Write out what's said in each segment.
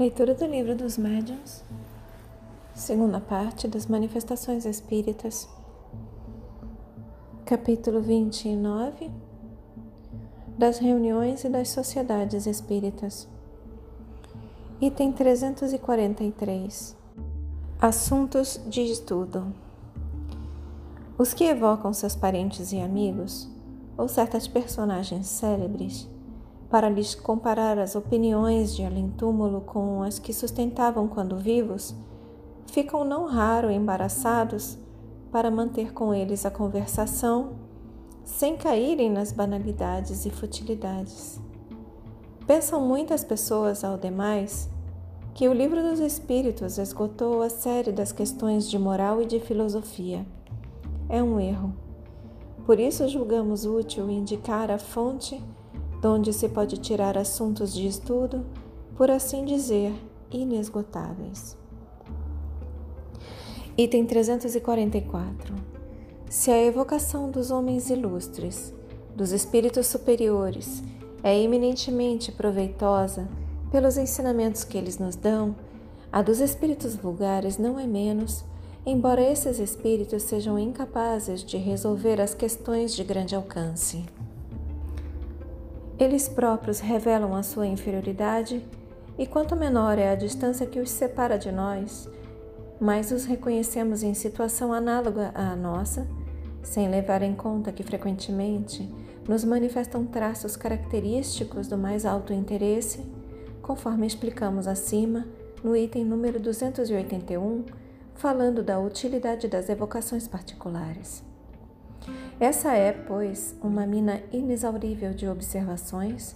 Leitura do Livro dos Médiuns, segunda parte das Manifestações Espíritas, capítulo 29 das Reuniões e das Sociedades Espíritas, item 343 Assuntos de Estudo. Os que evocam seus parentes e amigos, ou certas personagens célebres, para lhes comparar as opiniões de além-túmulo com as que sustentavam quando vivos, ficam não raro embaraçados para manter com eles a conversação sem caírem nas banalidades e futilidades. Pensam muitas pessoas ao demais que o Livro dos Espíritos esgotou a série das questões de moral e de filosofia. É um erro. Por isso julgamos útil indicar a fonte donde se pode tirar assuntos de estudo, por assim dizer, inesgotáveis. Item 344. Se a evocação dos homens ilustres, dos espíritos superiores, é eminentemente proveitosa pelos ensinamentos que eles nos dão, a dos espíritos vulgares não é menos, embora esses espíritos sejam incapazes de resolver as questões de grande alcance. Eles próprios revelam a sua inferioridade, e quanto menor é a distância que os separa de nós, mais os reconhecemos em situação análoga à nossa, sem levar em conta que frequentemente nos manifestam traços característicos do mais alto interesse, conforme explicamos acima no item número 281, falando da utilidade das evocações particulares. Essa é, pois, uma mina inexaurível de observações,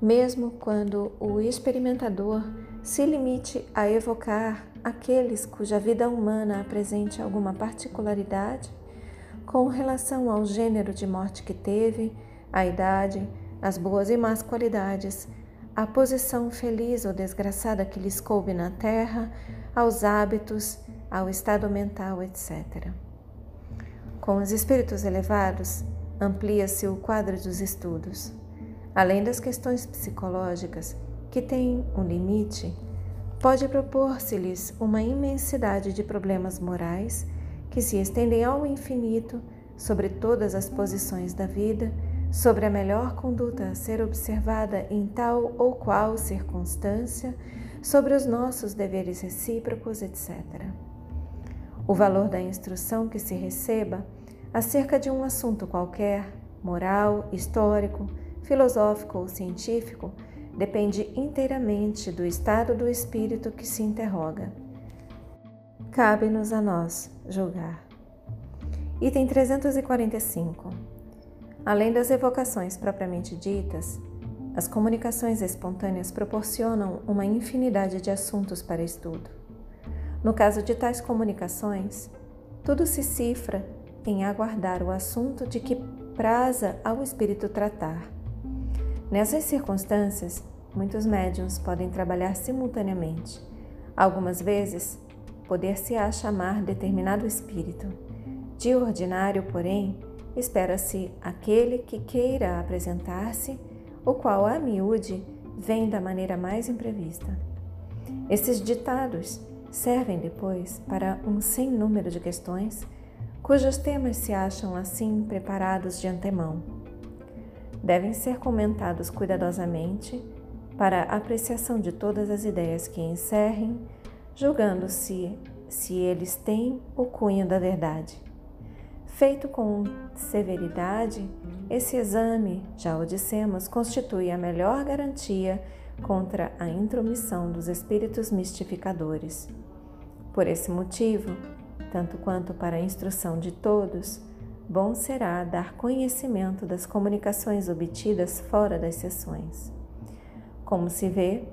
mesmo quando o experimentador se limite a evocar aqueles cuja vida humana apresente alguma particularidade com relação ao gênero de morte que teve, a idade, as boas e más qualidades, a posição feliz ou desgraçada que lhes coube na terra, aos hábitos, ao estado mental, etc. Com os espíritos elevados, amplia-se o quadro dos estudos. Além das questões psicológicas, que têm um limite, pode propor-se-lhes uma imensidade de problemas morais que se estendem ao infinito sobre todas as posições da vida, sobre a melhor conduta a ser observada em tal ou qual circunstância, sobre os nossos deveres recíprocos, etc. O valor da instrução que se receba acerca de um assunto qualquer, moral, histórico, filosófico ou científico, depende inteiramente do estado do espírito que se interroga. Cabe-nos a nós julgar. Item 345. Além das evocações propriamente ditas, as comunicações espontâneas proporcionam uma infinidade de assuntos para estudo. No caso de tais comunicações, tudo se cifra em aguardar o assunto de que praza ao espírito tratar. Nessas circunstâncias, muitos médiums podem trabalhar simultaneamente. Algumas vezes, poder-se-á chamar determinado espírito. De ordinário, porém, espera-se aquele que queira apresentar-se, o qual a miúde vem da maneira mais imprevista. Esses ditados servem depois para um sem número de questões cujos temas se acham assim preparados de antemão. Devem ser comentados cuidadosamente para apreciação de todas as ideias que encerrem, julgando-se se eles têm o cunho da verdade. Feito com severidade, esse exame, já o dissemos, constitui a melhor garantia contra a intromissão dos espíritos mistificadores. Por esse motivo, tanto quanto para a instrução de todos, bom será dar conhecimento das comunicações obtidas fora das sessões. Como se vê,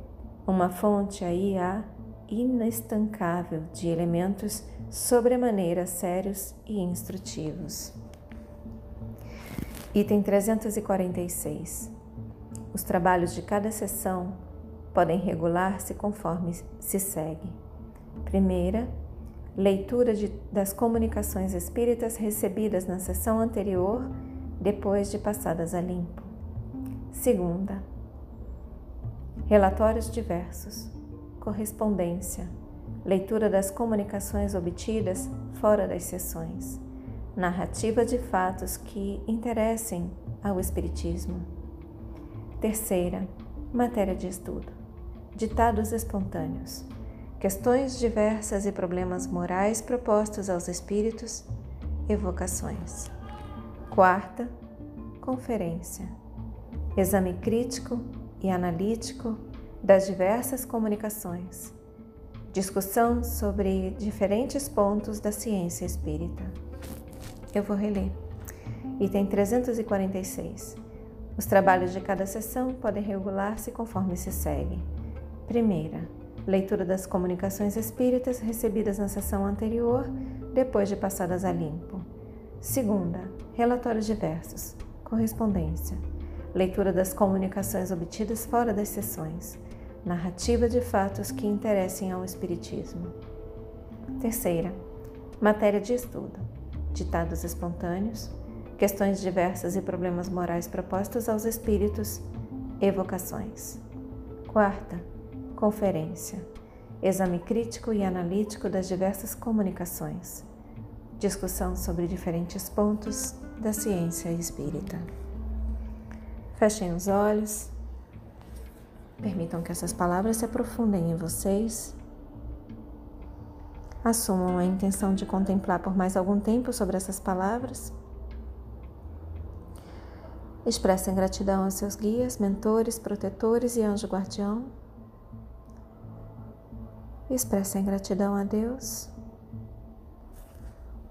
uma fonte aí há inestancável de elementos sobremaneira sérios e instrutivos. Item 346. Os trabalhos de cada sessão podem regular-se conforme se segue. Primeira, leitura de, das comunicações espíritas recebidas na sessão anterior, depois de passadas a limpo. Segunda, relatórios diversos. correspondência, leitura das comunicações obtidas fora das sessões, narrativa de fatos que interessem ao Espiritismo. Terceira, matéria de estudo, ditados espontâneos, questões diversas e problemas morais propostos aos espíritos, evocações. Quarta, conferência, exame crítico e analítico das diversas comunicações, discussão sobre diferentes pontos da ciência espírita. Eu vou reler. Item 346. Os trabalhos de cada sessão podem regular-se conforme se segue. Primeira, leitura das comunicações espíritas recebidas na sessão anterior, depois de passadas a limpo. Segunda, relatórios diversos, correspondência, leitura das comunicações obtidas fora das sessões, narrativa de fatos que interessem ao Espiritismo. Terceira, matéria de estudo, ditados espontâneos, questões diversas e problemas morais propostos aos espíritos, evocações. Quarta, conferência, exame crítico e analítico das diversas comunicações, discussão sobre diferentes pontos da ciência espírita. Fechem os olhos, permitam que essas palavras se aprofundem em vocês. Assumam a intenção de contemplar por mais algum tempo sobre essas palavras Expressem gratidão aos seus guias, mentores, protetores e anjo guardião. Expressem gratidão a Deus.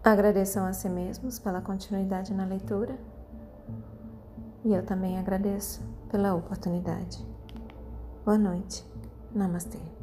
Agradeçam a si mesmos pela continuidade na leitura. E eu também agradeço pela oportunidade. Boa noite. Namastê.